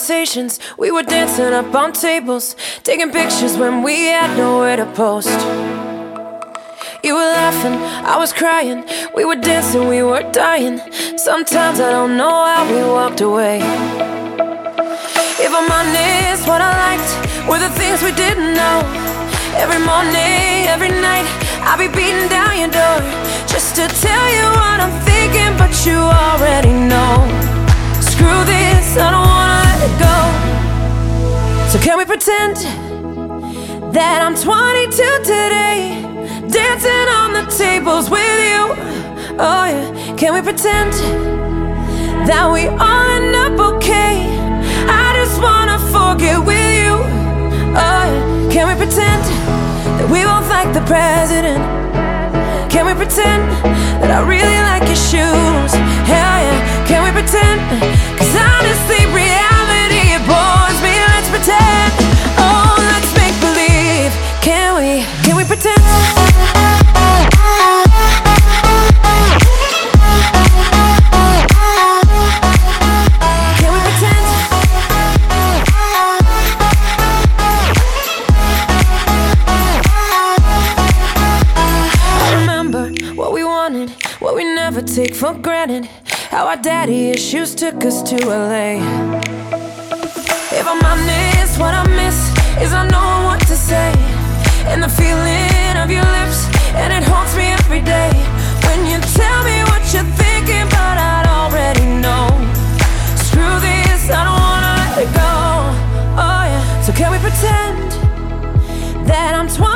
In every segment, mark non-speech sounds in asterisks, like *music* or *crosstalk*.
Conversations, we were dancing up on tables, taking pictures when we had nowhere to post. You were laughing, I was crying, we were dancing, we were dying. Sometimes I don't know how we walked away. If I'm honest, what I liked were the things we didn't know. Every morning, every night, I'll be beating down your door just to tell you what I'm thinking, but you already know. Screw this, I don't wanna let go. So can we pretend that I'm 22 today, dancing on the tables with you? Oh yeah, can we pretend that we all end up okay? I just wanna forget with you. Oh yeah, can we pretend that we both like the president? Can we pretend that I really like your shoes? Hell yeah, can we pretend? Cause honestly, reality pretend. Oh, let's make believe. Can we? Can we pretend? Can we pretend? Remember what we wanted, what we never take for granted how our daddy issues took us to LA. And the feeling of your lips, and it haunts me every day. When you tell me what you're thinking, but I'd already know. Screw this, I don't wanna let it go. Oh yeah, so can we pretend that I'm 22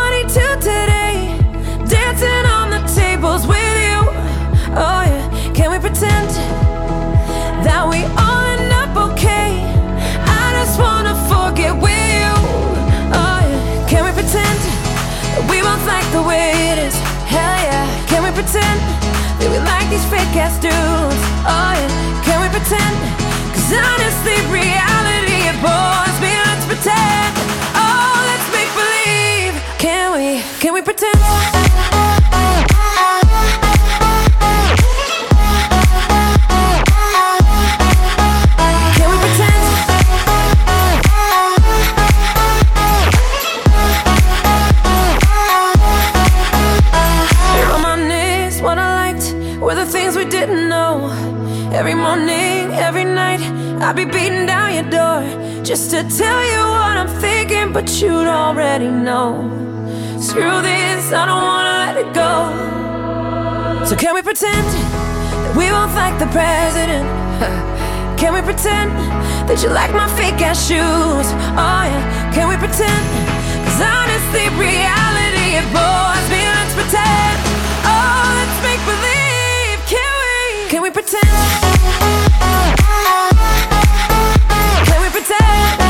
pretend that we like these fake ass dudes? Oh yeah, can we pretend? Cause honestly, reality it bores me. Let's pretend. Oh, let's make believe. Can we? Can we pretend? I don't wanna let it go. So, can we pretend that we both like the president? *laughs* Can we pretend that you like my fake ass shoes? Oh, yeah, can we pretend? Cause honestly, reality, it bores me. Let's pretend. Oh, let's make believe. Can we? Can we pretend? You've been running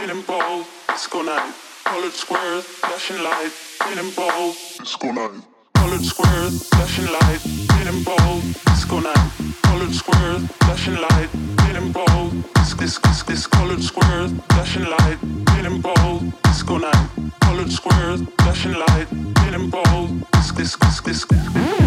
feeling bold, disco night. Colored squares, flashing light, feeling bold, disco night. Colored squares, flashing light, feeling bold, disco night. Colored squares, flashing light, feeling bold, this this this. Colored squares, flashing light, feeling bold, disco night. Colored squares, flashing light, feeling bold, this this this this.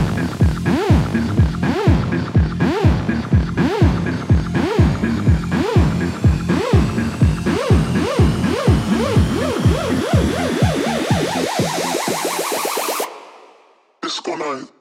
night.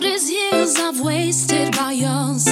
all these years I've wasted by yours.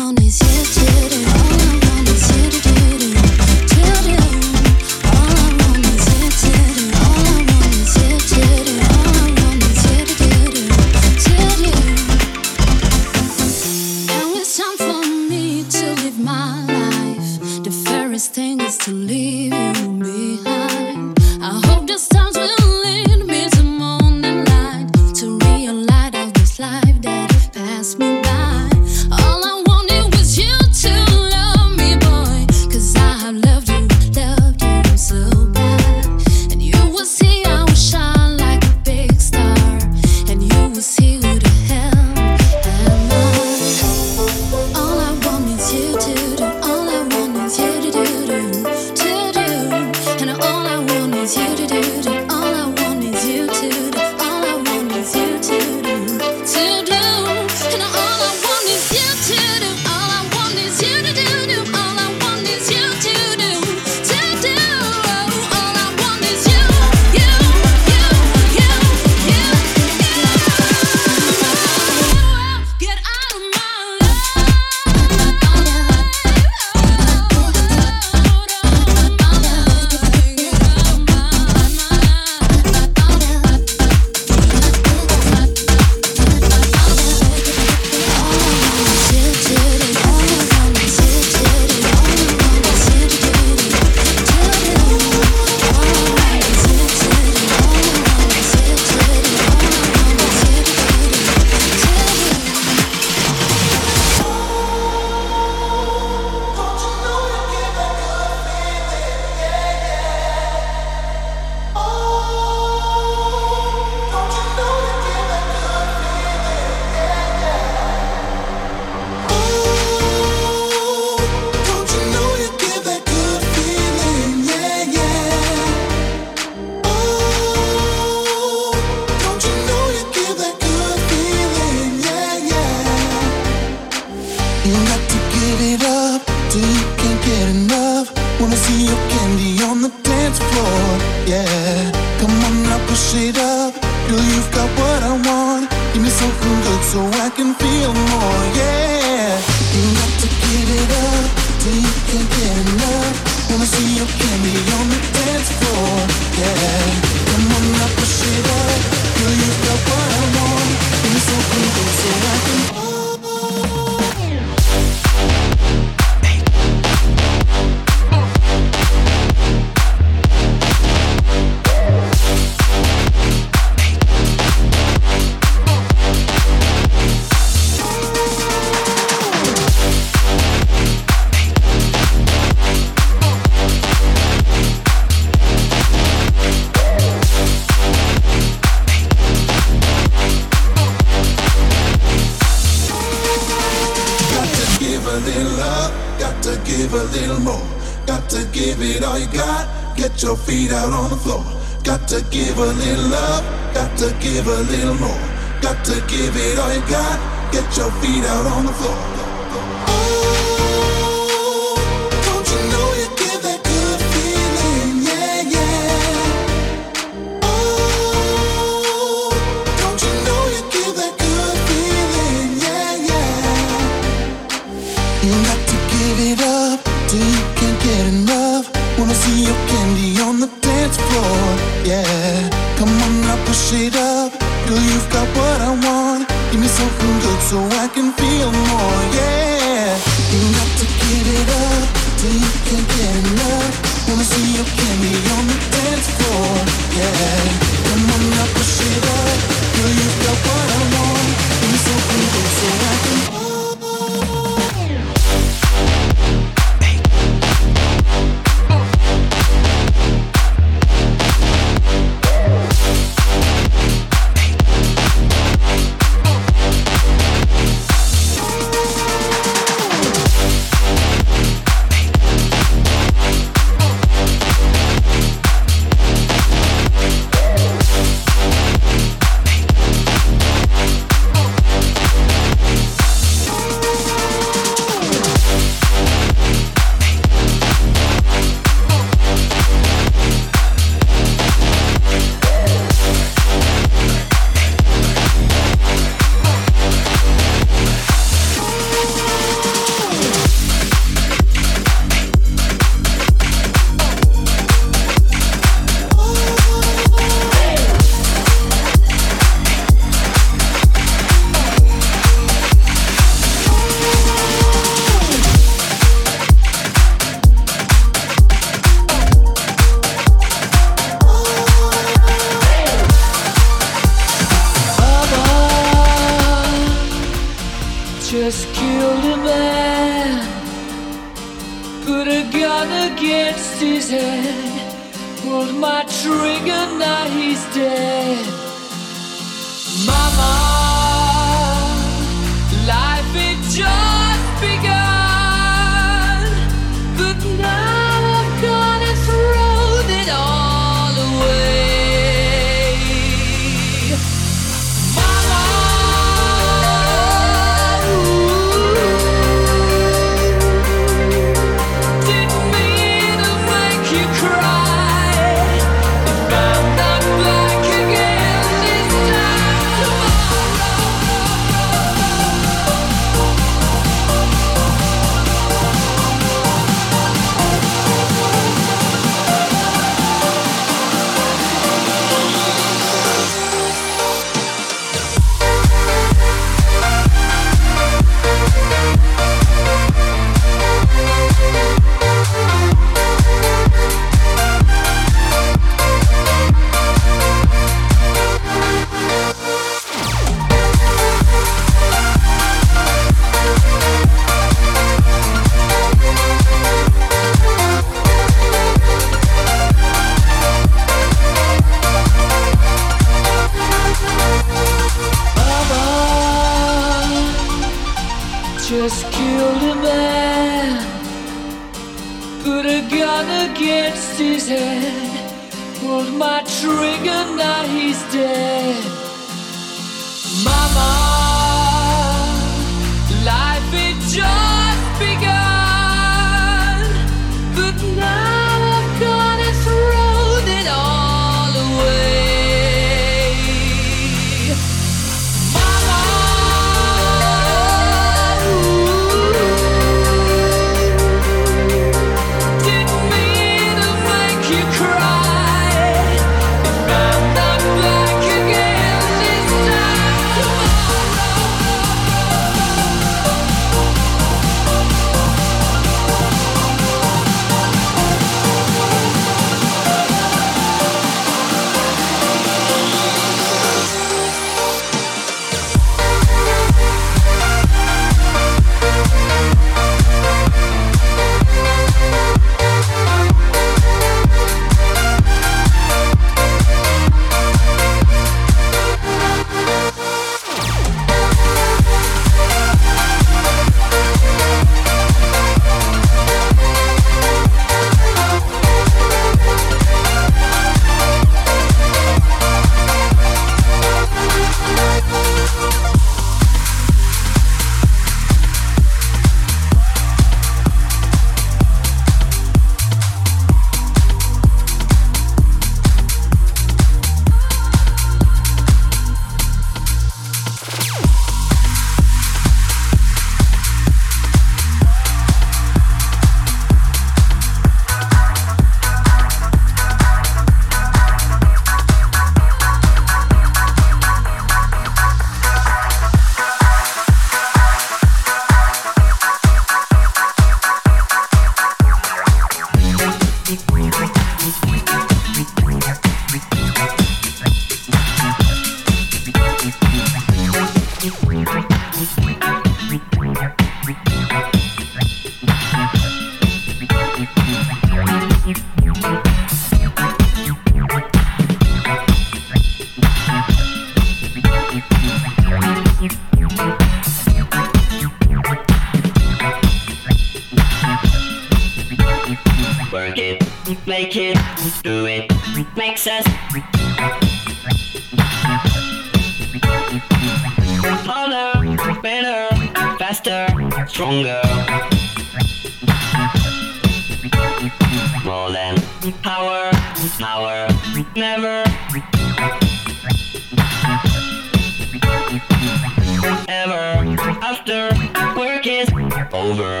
ever after work is over.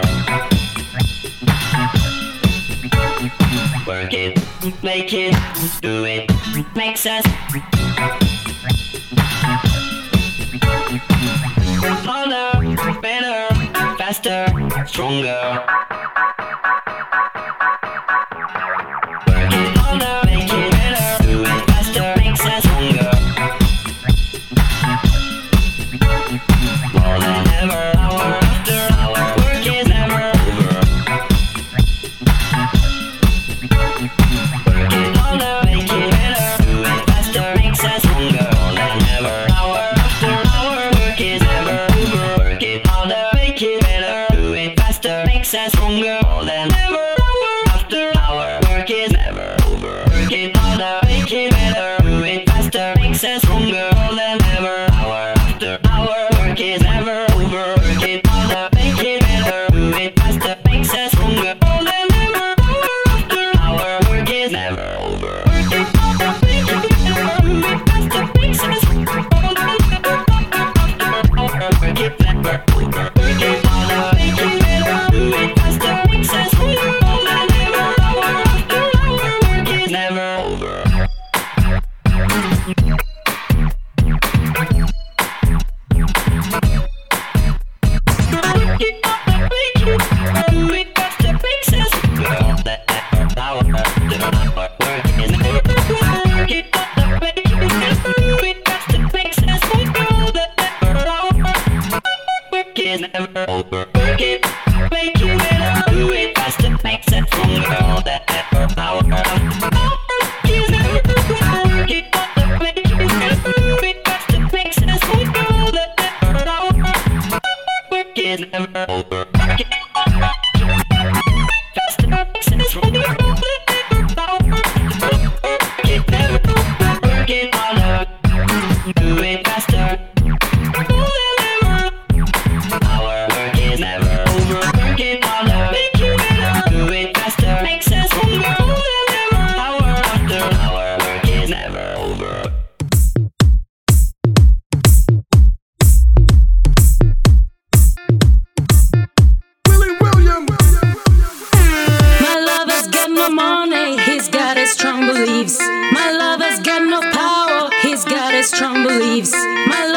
Work it, make it, do it, makes us harder, better, faster, stronger. Work it harder. My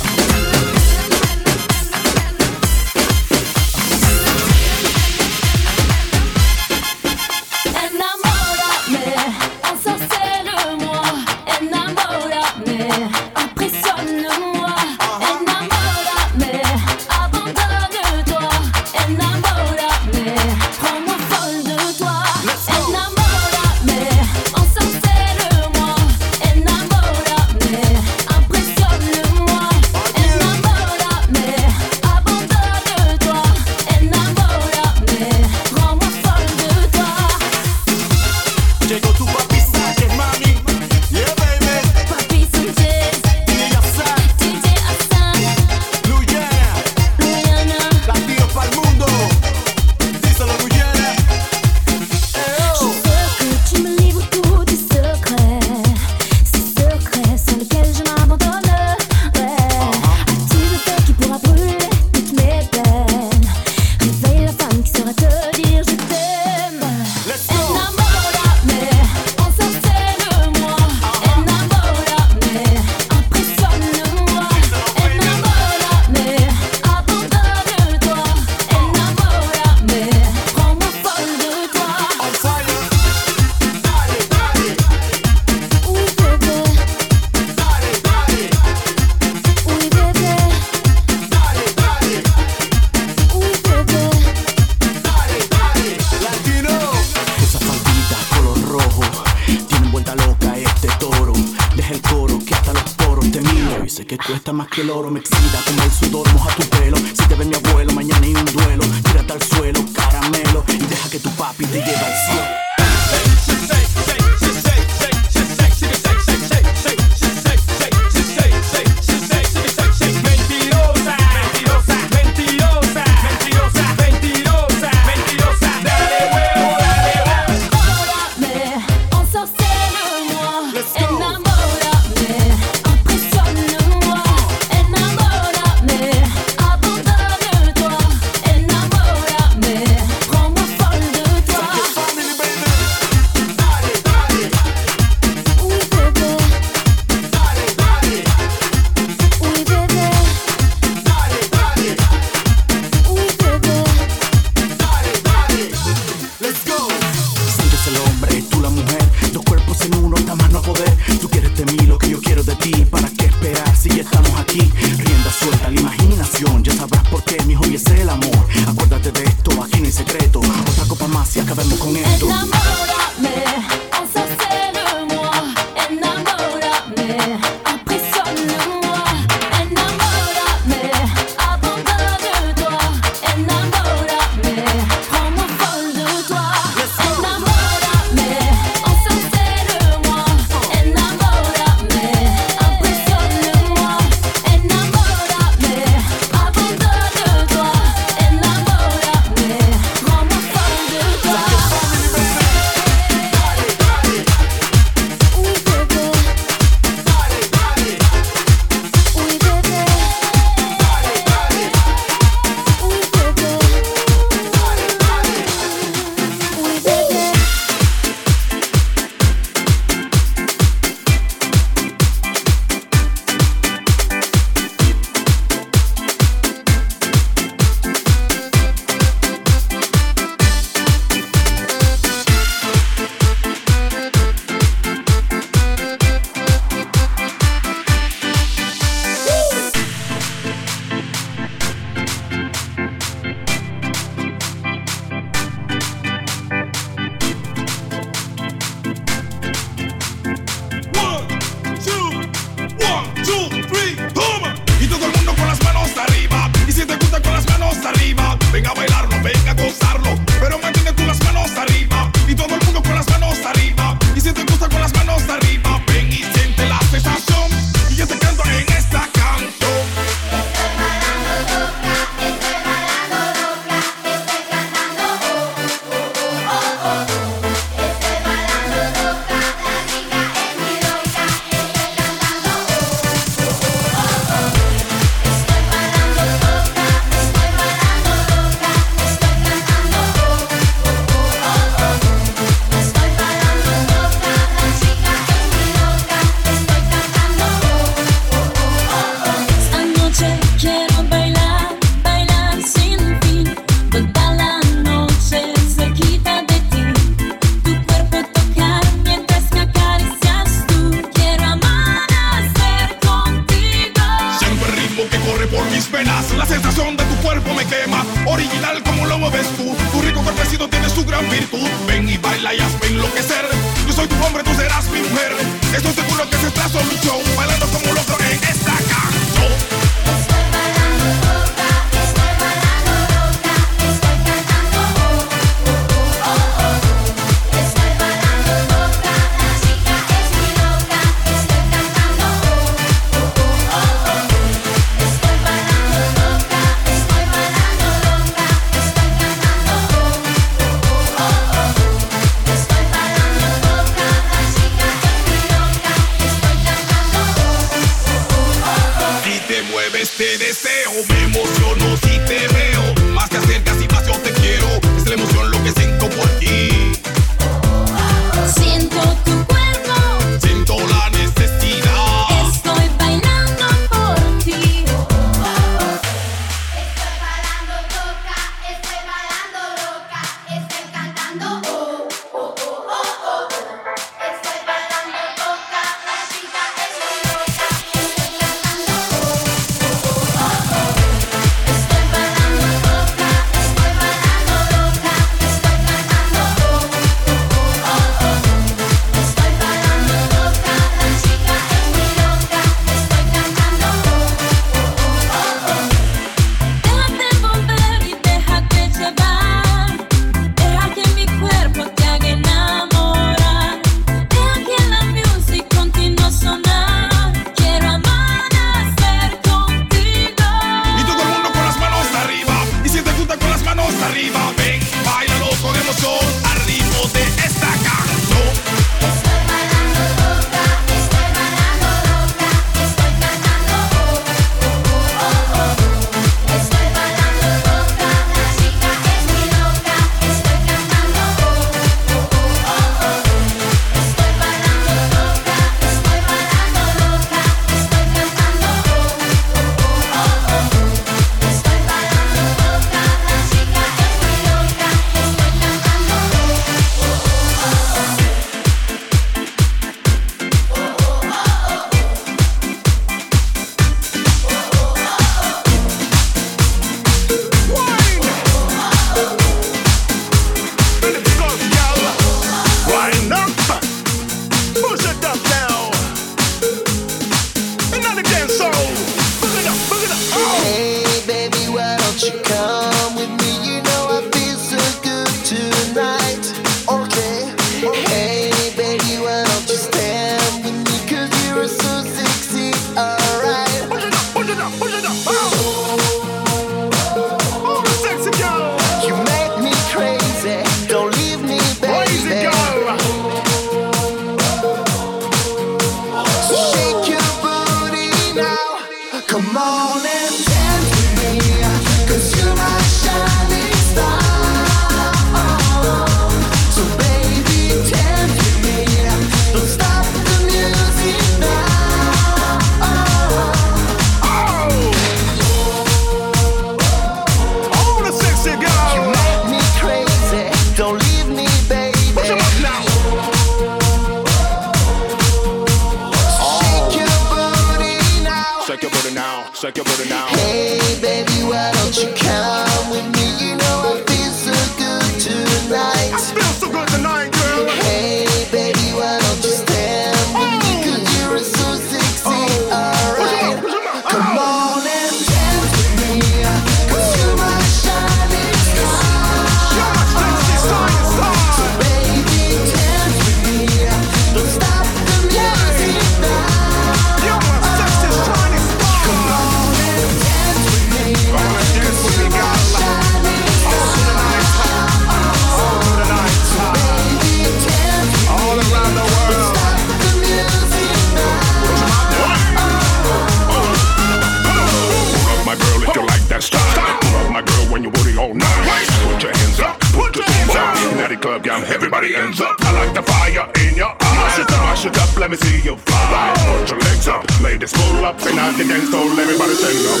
everybody hands up. I like the fire in your eyes. Mash it up, mash it up, let me see you fly. Put your legs up, ladies pull up, and I the dance, do everybody sing up.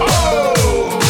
Oh, oh.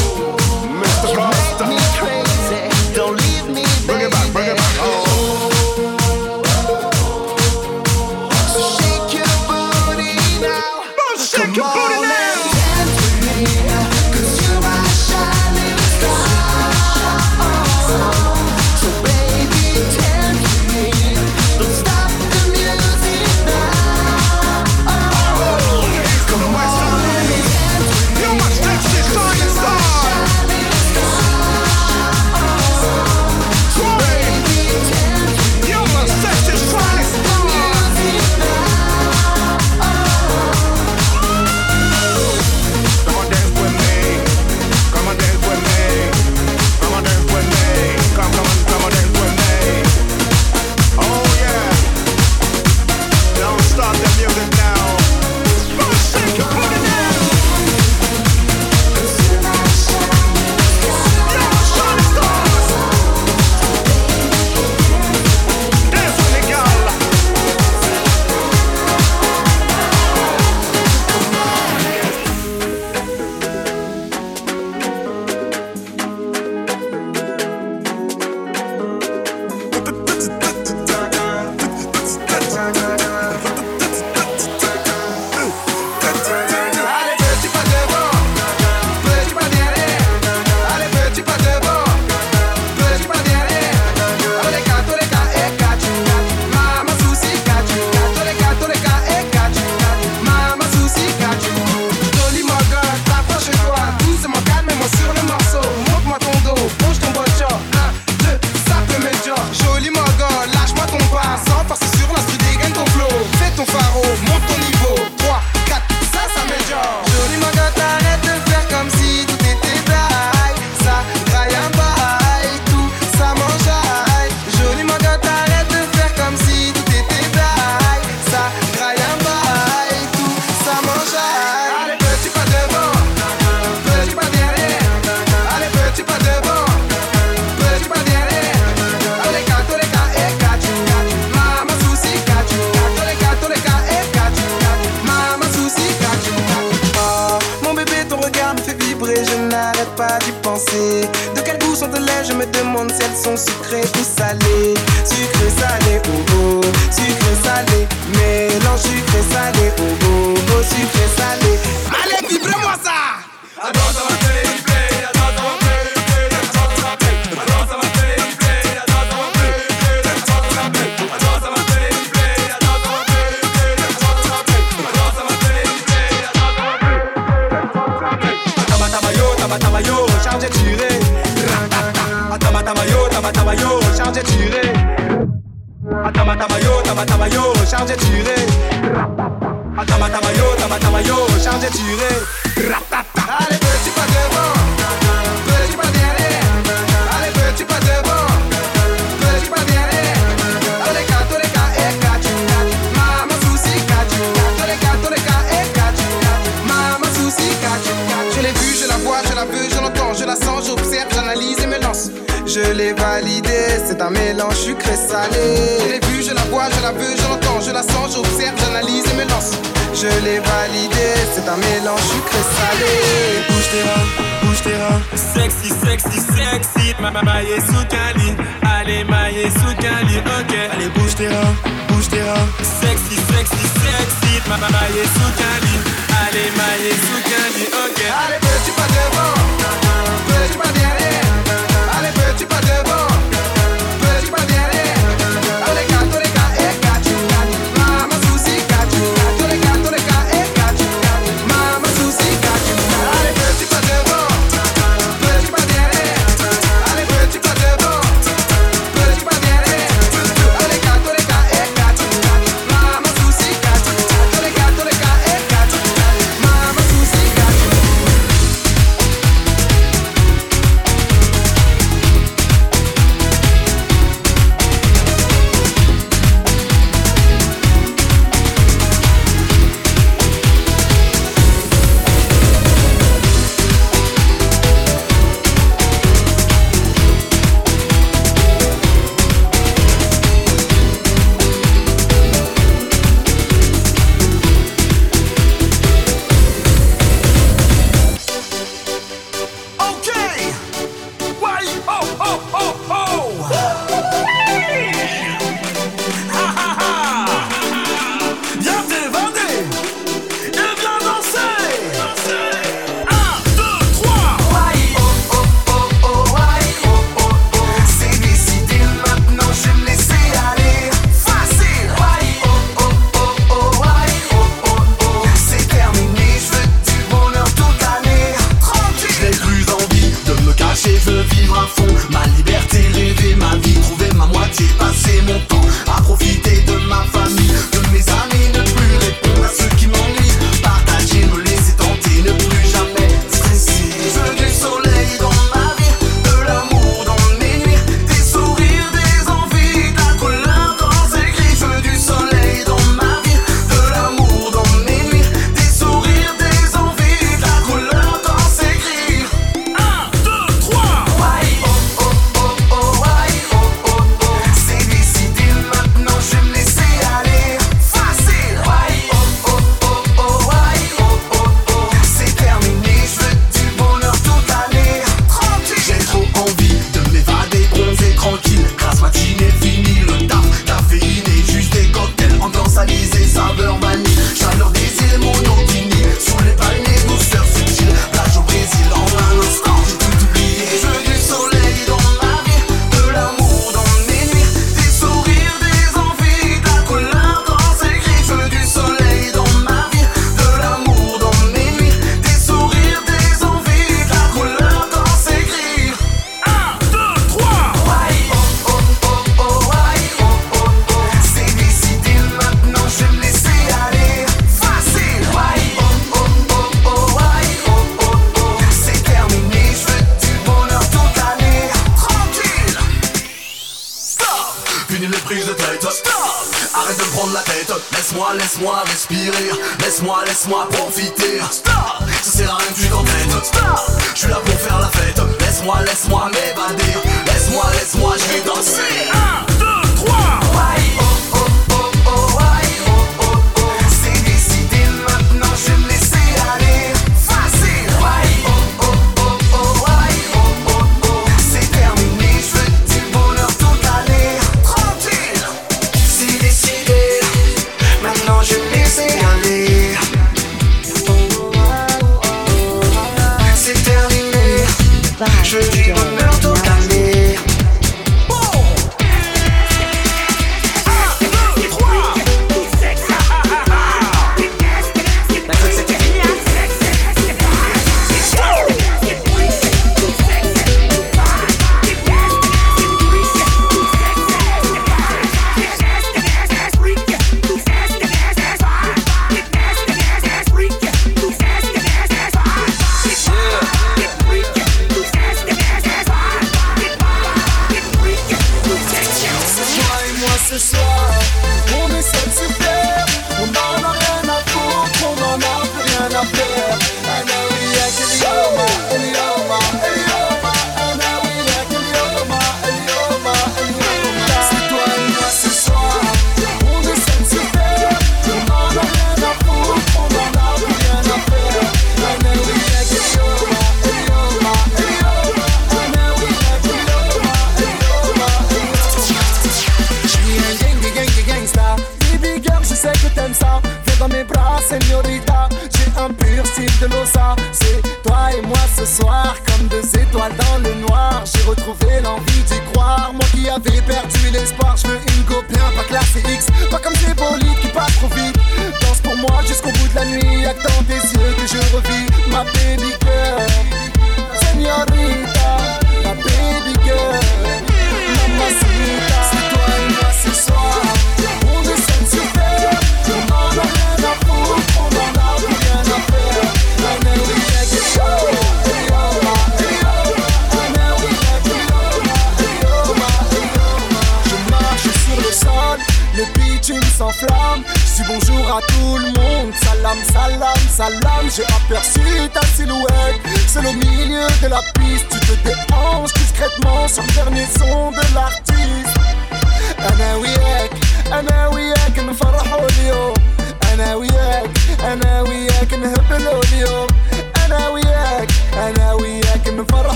laisse-moi, laisse-moi m'évader. Laisse-moi, laisse-moi, je vais danser. 1, 2, 3,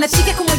Una chica como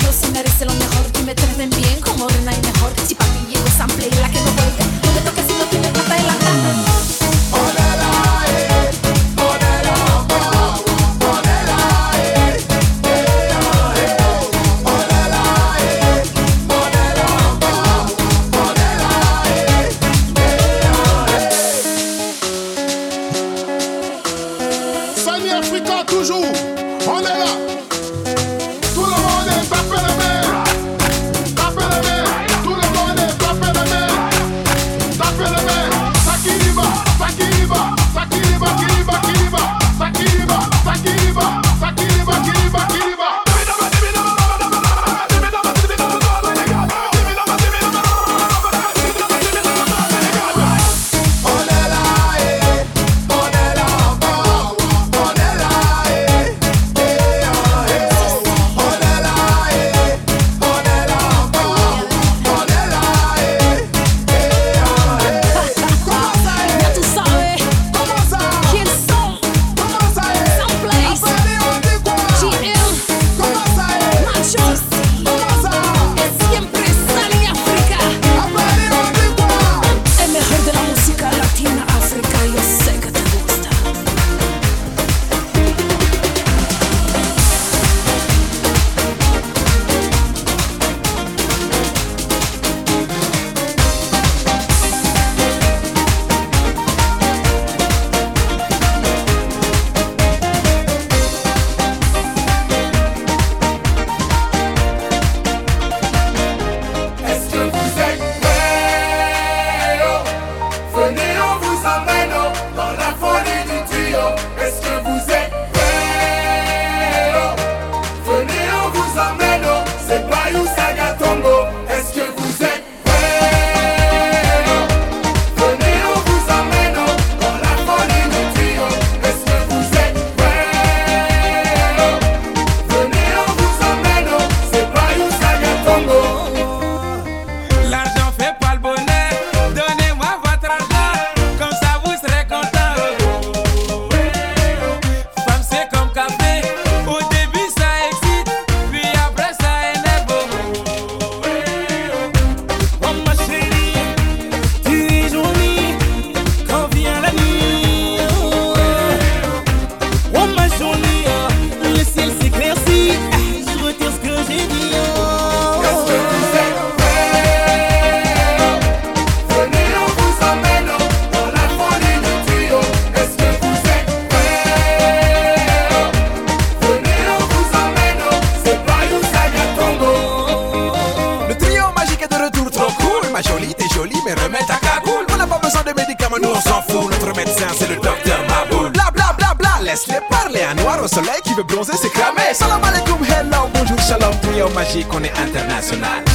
Mágico Internacional.